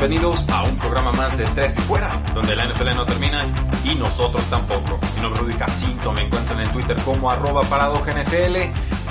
Bienvenidos a un programa más de Tres y Fuera, donde la NFL no termina y nosotros tampoco. Mi nombre es Rudy Jacinto, me encuentran en Twitter como arroba NFL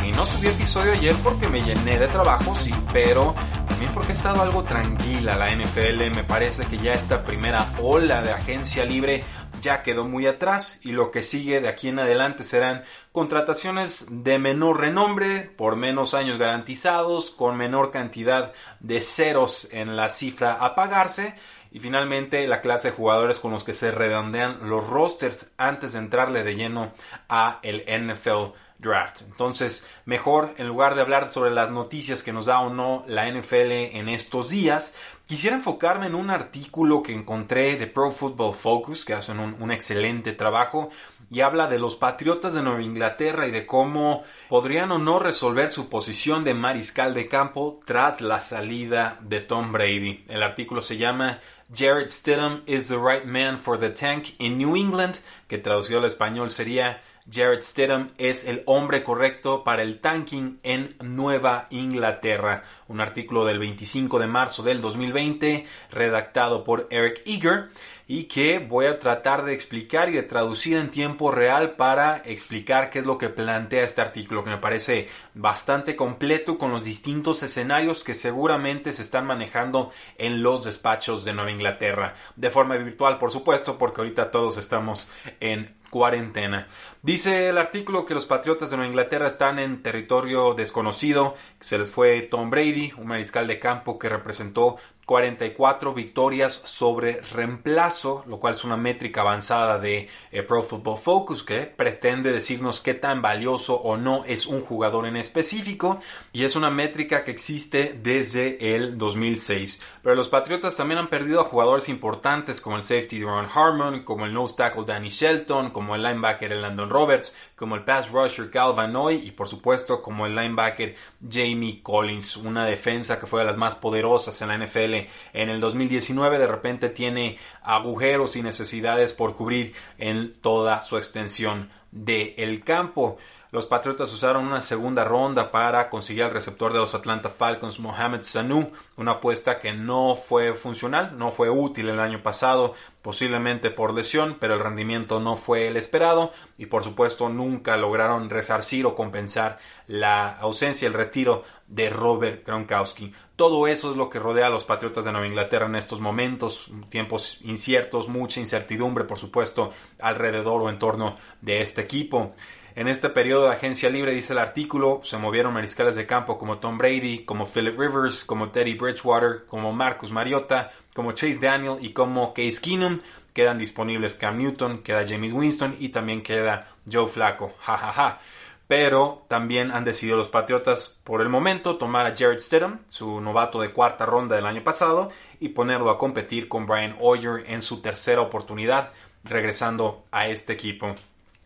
y no subí episodio ayer porque me llené de trabajo, sí, pero también porque ha estado algo tranquila la NFL. Me parece que ya esta primera ola de agencia libre ya quedó muy atrás y lo que sigue de aquí en adelante serán contrataciones de menor renombre, por menos años garantizados, con menor cantidad de ceros en la cifra a pagarse. Y finalmente la clase de jugadores con los que se redondean los rosters antes de entrarle de lleno a el NFL draft. Entonces, mejor en lugar de hablar sobre las noticias que nos da o no la NFL en estos días, quisiera enfocarme en un artículo que encontré de Pro Football Focus, que hacen un, excelente trabajo y habla de los Patriotas de Nueva Inglaterra y de cómo podrían o no resolver su posición de mariscal de campo tras la salida de Tom Brady. El artículo se llama Jared Stidham is the right man for the tank in New England, que traducido al español sería Jared Stidham es el hombre correcto para el tanking en Nueva Inglaterra. Un artículo del 25 de marzo del 2020 redactado por Eric Eager y que voy a tratar de explicar y de traducir en tiempo real para explicar qué es lo que plantea este artículo que me parece bastante completo con los distintos escenarios que seguramente se están manejando en los despachos de Nueva Inglaterra de forma virtual por supuesto porque ahorita todos estamos en cuarentena. Dice el artículo que los Patriotas de Nueva Inglaterra están en territorio desconocido, se les fue Tom Brady, un mariscal de campo que representó 44 victorias sobre reemplazo, lo cual es una métrica avanzada de eh, Pro Football Focus que pretende decirnos qué tan valioso o no es un jugador en específico y es una métrica que existe desde el 2006. Pero los Patriotas también han perdido a jugadores importantes como el safety Ron Harmon, como el nose tackle Danny Shelton, como el linebacker Landon Roberts, como el pass rusher Cal Van Noy y por supuesto como el linebacker Jamie Collins, una defensa que fue de las más poderosas en la NFL en el 2019 de repente tiene agujeros y necesidades por cubrir en toda su extensión del campo. Los Patriotas usaron una segunda ronda para conseguir al receptor de los Atlanta Falcons, Mohamed Sanu, una apuesta que no fue funcional, no fue útil el año pasado, posiblemente por lesión, pero el rendimiento no fue el esperado y por supuesto nunca lograron resarcir o compensar la ausencia, el retiro de Robert Gronkowski. Todo eso es lo que rodea a los Patriotas de Nueva Inglaterra en estos momentos, tiempos inciertos, mucha incertidumbre, por supuesto, alrededor o en torno de este equipo. En este periodo de agencia libre, dice el artículo, se movieron mariscales de campo como Tom Brady, como Philip Rivers, como Teddy Bridgewater, como Marcus Mariota, como Chase Daniel y como Case Keenum. Quedan disponibles Cam Newton, queda James Winston y también queda Joe Flacco. Ja, ja, ja. Pero también han decidido los Patriotas por el momento tomar a Jared Stidham, su novato de cuarta ronda del año pasado, y ponerlo a competir con Brian Hoyer en su tercera oportunidad, regresando a este equipo.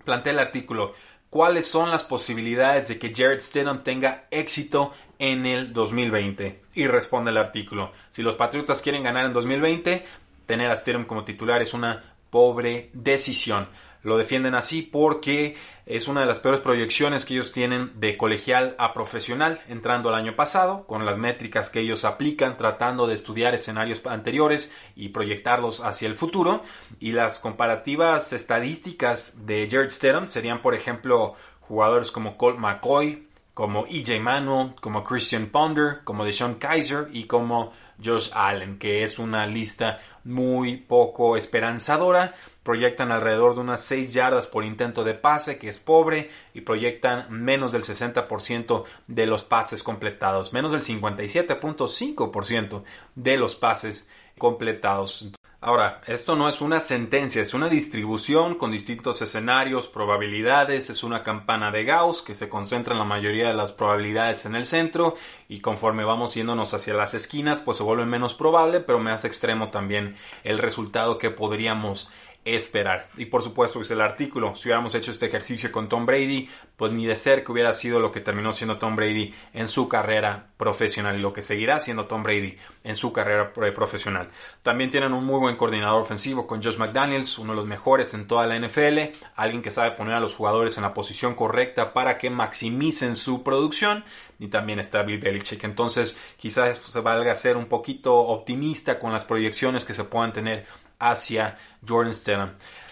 Plantea el artículo cuáles son las posibilidades de que Jared Stidham tenga éxito en el 2020. Y responde el artículo, si los Patriotas quieren ganar en 2020, tener a Stidham como titular es una pobre decisión. Lo defienden así porque es una de las peores proyecciones que ellos tienen de colegial a profesional entrando al año pasado, con las métricas que ellos aplican tratando de estudiar escenarios anteriores y proyectarlos hacia el futuro. Y las comparativas estadísticas de Jared Stedham serían, por ejemplo, jugadores como Colt McCoy, como EJ Manuel, como Christian Ponder, como Deshaun Kaiser y como Josh Allen, que es una lista muy poco esperanzadora proyectan alrededor de unas 6 yardas por intento de pase, que es pobre, y proyectan menos del 60% de los pases completados, menos del 57.5% de los pases completados. Ahora, esto no es una sentencia, es una distribución con distintos escenarios, probabilidades, es una campana de Gauss que se concentra en la mayoría de las probabilidades en el centro y conforme vamos yéndonos hacia las esquinas, pues se vuelve menos probable, pero más extremo también el resultado que podríamos esperar. Y por supuesto, dice el artículo, si hubiéramos hecho este ejercicio con Tom Brady, pues ni de que hubiera sido lo que terminó siendo Tom Brady en su carrera profesional y lo que seguirá siendo Tom Brady en su carrera profesional. También tienen un muy buen coordinador ofensivo con Josh McDaniels, uno de los mejores en toda la NFL, alguien que sabe poner a los jugadores en la posición correcta para que maximicen su producción y también está Bill Belichick. Entonces, quizás esto se valga ser un poquito optimista con las proyecciones que se puedan tener hacia Jordan Stedham.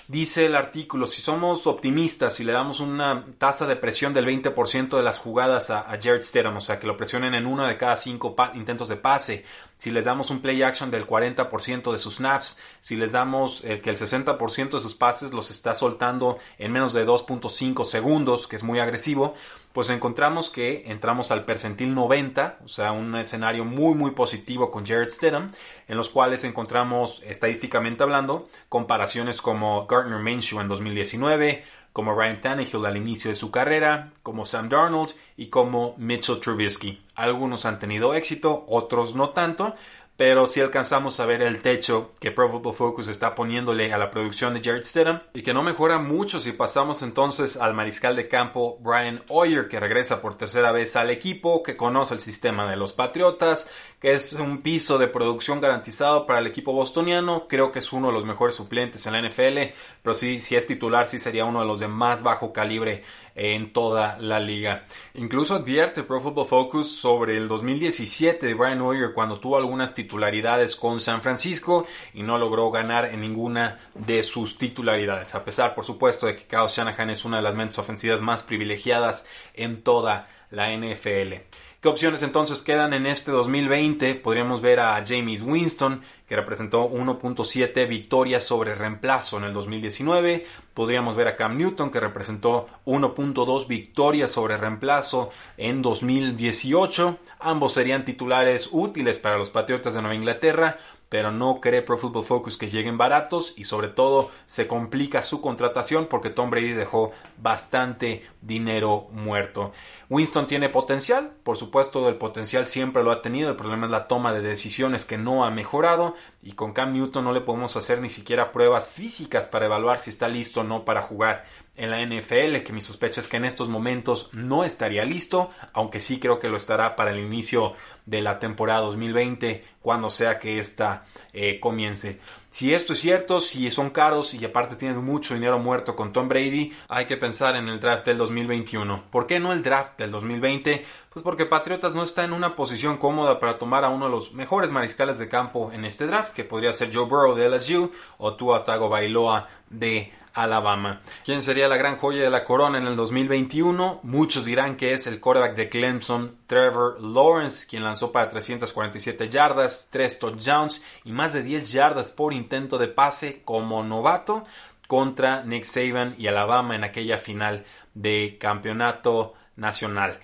Dice el artículo, si somos optimistas y le damos una tasa de presión del 20% de las jugadas a, Jared Stedham, o sea, que lo presionen en uno de cada cinco intentos de pase, si les damos un play action del 40% de sus snaps, si les damos el que el 60% de sus pases los está soltando en menos de 2.5 segundos, que es muy agresivo, pues encontramos que entramos al percentil 90, o sea, un escenario muy muy positivo con Jared Stidham, en los cuales encontramos estadísticamente hablando comparaciones como Gardner Minshew en 2019, como Ryan Tannehill al inicio de su carrera, como Sam Darnold y como Mitchell Trubisky. Algunos han tenido éxito, otros no tanto, pero si alcanzamos a ver el techo que Pro Football Focus está poniéndole a la producción de Jared Stidham y que no mejora mucho si pasamos entonces al mariscal de campo Brian Hoyer que regresa por tercera vez al equipo, que conoce el sistema de los Patriotas, que es un piso de producción garantizado para el equipo bostoniano, creo que es uno de los mejores suplentes en la NFL, pero sí, si es titular sí sería uno de los de más bajo calibre en toda la liga. Incluso advierte Pro Football Focus sobre el 2017 de Brian Hoyer cuando tuvo algunas titularidades con San Francisco y no logró ganar en ninguna de sus titularidades, a pesar por supuesto de que Kyle Shanahan es una de las mentes ofensivas más privilegiadas en toda la NFL. ¿Qué opciones entonces quedan en este 2020? Podríamos ver a James Winston, que representó 1.7 victorias sobre reemplazo en el 2019. Podríamos ver a Cam Newton, que representó 1.2 victorias sobre reemplazo en 2018. Ambos serían titulares útiles para los Patriotas de Nueva Inglaterra, pero no cree Pro Football Focus que lleguen baratos y sobre todo se complica su contratación porque Tom Brady dejó bastante dinero muerto. Winston tiene potencial, por supuesto el potencial siempre lo ha tenido, el problema es la toma de decisiones que no ha mejorado y con Cam Newton no le podemos hacer ni siquiera pruebas físicas para evaluar si está listo o no para jugar en la NFL, que mi sospecha es que en estos momentos no estaría listo, aunque sí creo que lo estará para el inicio de la temporada 2020, cuando sea que ésta eh, comience. Si esto es cierto, si son caros y aparte tienes mucho dinero muerto con Tom Brady, hay que pensar en el draft del 2021. ¿Por qué no el draft del 2020? Pues porque Patriotas no está en una posición cómoda para tomar a uno de los mejores mariscales de campo en este draft, que podría ser Joe Burrow de LSU o Tua Tagovailoa de Alabama. ¿Quién sería la gran joya de la corona en el 2021? Muchos dirán que es el quarterback de Clemson, Trevor Lawrence, quien lanzó para 347 yardas, 3 touchdowns y más de 10 yardas por intento de pase como novato contra Nick Saban y Alabama en aquella final de campeonato nacional.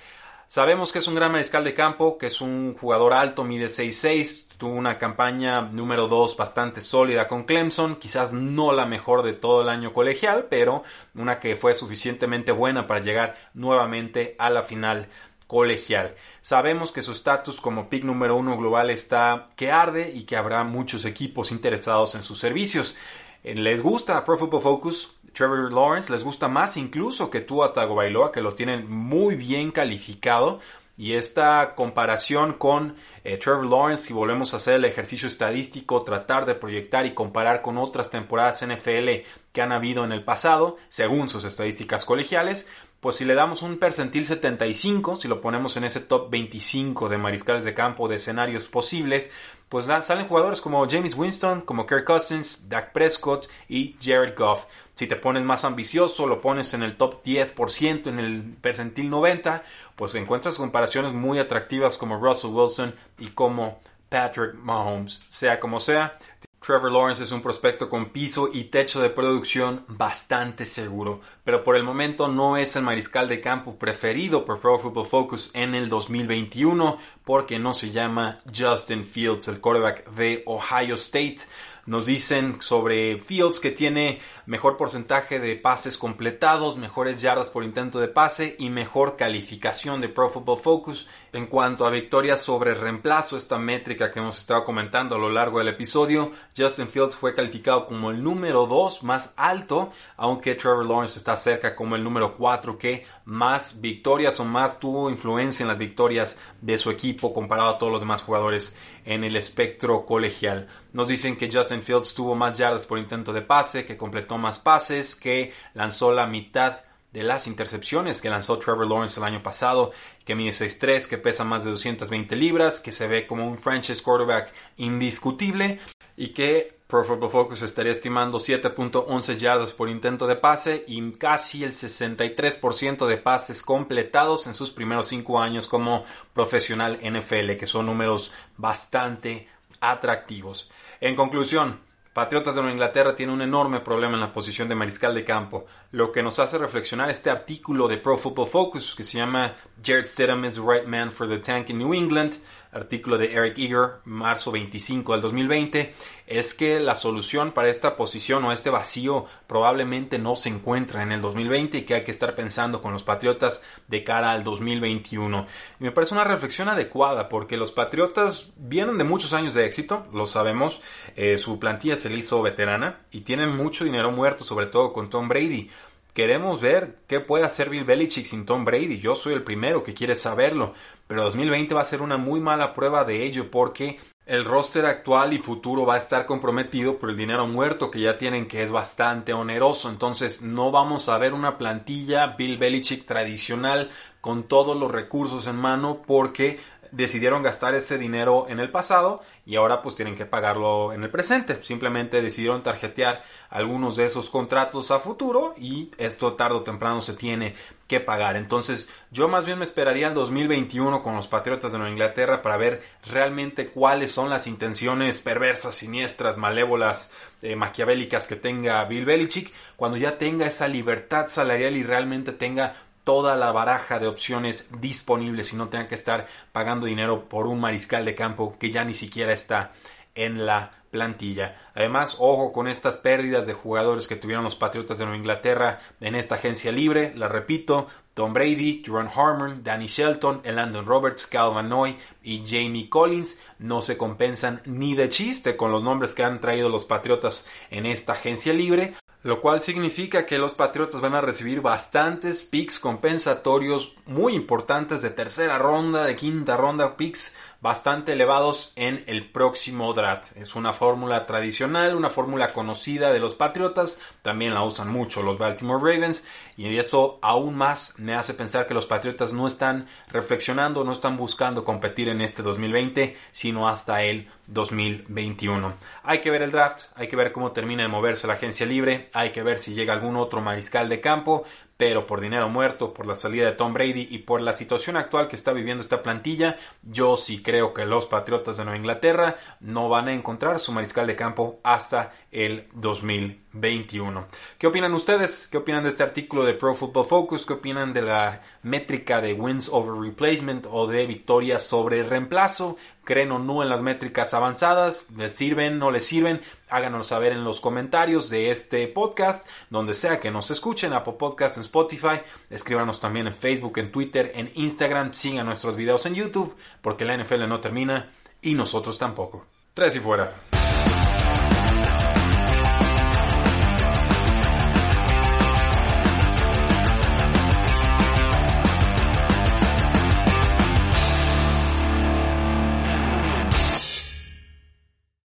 Sabemos que es un gran mariscal de campo, que es un jugador alto, mide 6'6, Tuvo una campaña número 2 bastante sólida con Clemson, quizás no la mejor de todo el año colegial, pero una que fue suficientemente buena para llegar nuevamente a la final colegial. Sabemos que su estatus como pick número uno global está que arde y que habrá muchos equipos interesados en sus servicios. Eh, les gusta Pro Football Focus, Trevor Lawrence, les gusta más incluso que Tua Tagovailoa, que lo tienen muy bien calificado y esta comparación con eh, Trevor Lawrence, si volvemos a hacer el ejercicio estadístico, tratar de proyectar y comparar con otras temporadas NFL que han habido en el pasado, según sus estadísticas colegiales, pues si le damos un percentil 75, si lo ponemos en ese top 25 de mariscales de campo de escenarios posibles, pues salen jugadores como James Winston, como Kirk Cousins, Dak Prescott y Jared Goff. Si te pones más ambicioso, lo pones en el top 10%, en el percentil 90, pues encuentras comparaciones muy atractivas como Russell Wilson y como Patrick Mahomes. Sea como sea, Trevor Lawrence es un prospecto con piso y techo de producción bastante seguro, pero por el momento no es el mariscal de campo preferido por Pro Football Focus en el 2021 porque no se llama Justin Fields, el quarterback de Ohio State. Nos dicen sobre Fields que tiene mejor porcentaje de pases completados, mejores yardas por intento de pase y mejor calificación de Pro Football Focus. En cuanto a victorias sobre reemplazo, esta métrica que hemos estado comentando a lo largo del episodio, Justin Fields fue calificado como el número 2 más alto, aunque Trevor Lawrence está cerca como el número 4 que más victorias o más tuvo influencia en las victorias de su equipo comparado a todos los demás jugadores en el espectro colegial. Nos dicen que Justin Fields tuvo más yardas por intento de pase, que completó más pases, que lanzó la mitad de las intercepciones que lanzó Trevor Lawrence el año pasado, que mide 6'3, que pesa más de 220 libras, que se ve como un franchise quarterback indiscutible y que Pro Football Focus estaría estimando 7.11 yardas por intento de pase y casi el 63% de pases completados en sus primeros 5 años como profesional NFL, que son números bastante atractivos. En conclusión, Patriotas de Nueva Inglaterra tiene un enorme problema en la posición de mariscal de campo, lo que nos hace reflexionar este artículo de Pro Football Focus que se llama Jared Stidham is the right man for the tank in New England, artículo de Eric Eager, marzo 25 del 2020, es que la solución para esta posición o este vacío probablemente no se encuentra en el 2020 y que hay que estar pensando con los Patriotas de cara al 2021. me parece una reflexión adecuada porque los Patriotas vienen de muchos años de éxito, lo sabemos, eh, su plantilla se le hizo veterana y tienen mucho dinero muerto, sobre todo con Tom Brady. Queremos ver qué puede hacer Bill Belichick sin Tom Brady. Yo soy el primero que quiere saberlo. Pero 2020 va a ser una muy mala prueba de ello porque el roster actual y futuro va a estar comprometido por el dinero muerto que ya tienen que es bastante oneroso. Entonces no vamos a ver una plantilla Bill Belichick tradicional con todos los recursos en mano porque decidieron gastar ese dinero en el pasado y ahora pues tienen que pagarlo en el presente. Simplemente decidieron tarjetear algunos de esos contratos a futuro y esto tarde o temprano se tiene que pagar. Entonces yo más bien me esperaría el 2021 con los Patriotas de Nueva Inglaterra para ver realmente cuáles son las intenciones perversas, siniestras, malévolas, eh, maquiavélicas que tenga Bill Belichick cuando ya tenga esa libertad salarial y realmente tenga toda la baraja de opciones disponibles y no tengan que estar pagando dinero por un mariscal de campo que ya ni siquiera está en la plantilla. Además, ojo con estas pérdidas de jugadores que tuvieron los Patriotas de Nueva Inglaterra en esta agencia libre. La repito, Tom Brady, Jerome Harmon, Danny Shelton, Landon Roberts, Calvin Noy y Jamie Collins no se compensan ni de chiste con los nombres que han traído los Patriotas en esta agencia libre lo cual significa que los Patriotas van a recibir bastantes picks compensatorios muy importantes de tercera ronda, de quinta ronda, picks bastante elevados en el próximo draft. Es una fórmula tradicional, una fórmula conocida de los Patriotas, también la usan mucho los Baltimore Ravens y eso aún más me hace pensar que los Patriotas no están reflexionando, no están buscando competir en este 2020, sino hasta el 2021. Hay que ver el draft, hay que ver cómo termina de moverse la agencia libre, hay que ver si llega algún otro mariscal de campo, pero por dinero muerto, por la salida de Tom Brady y por la situación actual que está viviendo esta plantilla, yo sí creo que los Patriotas de Nueva Inglaterra no van a encontrar su mariscal de campo hasta el 2021. ¿Qué opinan ustedes? ¿Qué opinan de este artículo de Pro Football Focus? ¿Qué opinan de la métrica de wins over replacement o de victorias sobre reemplazo? ¿Creen o no en las métricas avanzadas? ¿Les sirven? ¿No les sirven? Háganos saber en los comentarios de este podcast, donde sea que nos escuchen, Apple Podcast, en Spotify. Escríbanos también en Facebook, en Twitter, en Instagram. Sigan nuestros videos en YouTube, porque la NFL no termina y nosotros tampoco. Tres y fuera.